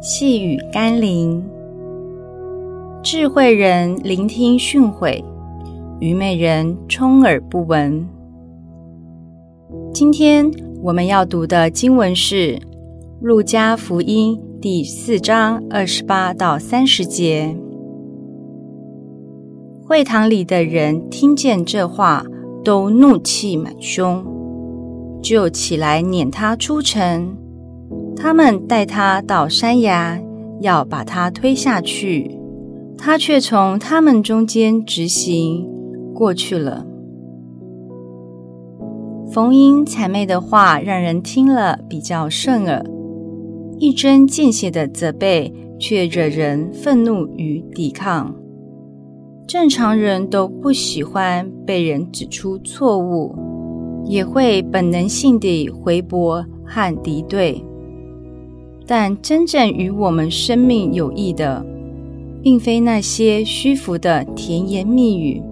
细雨甘霖，智慧人聆听训诲，愚昧人充耳不闻。今天我们要读的经文是《路加福音》第四章二十八到三十节。会堂里的人听见这话，都怒气满胸，就起来撵他出城。他们带他到山崖，要把他推下去，他却从他们中间直行过去了。逢迎谄媚的话，让人听了比较顺耳；一针见血的责备，却惹人愤怒与抵抗。正常人都不喜欢被人指出错误，也会本能性地回驳和敌对。但真正与我们生命有益的，并非那些虚浮的甜言蜜语，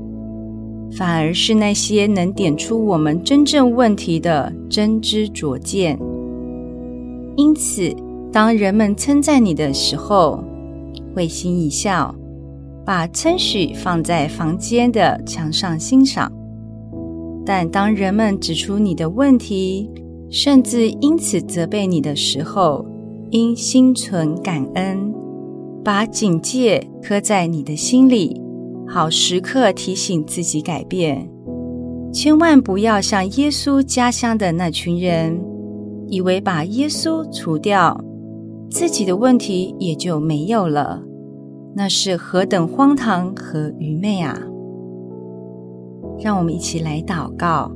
反而是那些能点出我们真正问题的真知灼见。因此，当人们称赞你的时候，会心一笑，把称许放在房间的墙上欣赏；但当人们指出你的问题，甚至因此责备你的时候，应心存感恩，把警戒刻在你的心里，好时刻提醒自己改变。千万不要像耶稣家乡的那群人，以为把耶稣除掉，自己的问题也就没有了。那是何等荒唐和愚昧啊！让我们一起来祷告，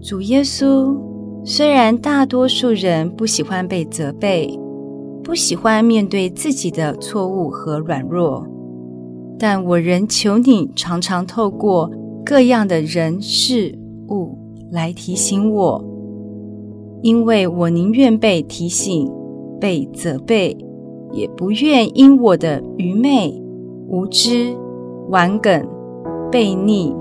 主耶稣。虽然大多数人不喜欢被责备，不喜欢面对自己的错误和软弱，但我仍求你常常透过各样的人事物来提醒我，因为我宁愿被提醒、被责备，也不愿因我的愚昧、无知、顽梗、悖逆，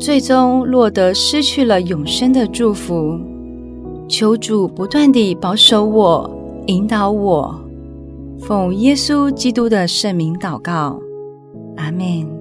最终落得失去了永生的祝福。求主不断地保守我、引导我，奉耶稣基督的圣名祷告，阿门。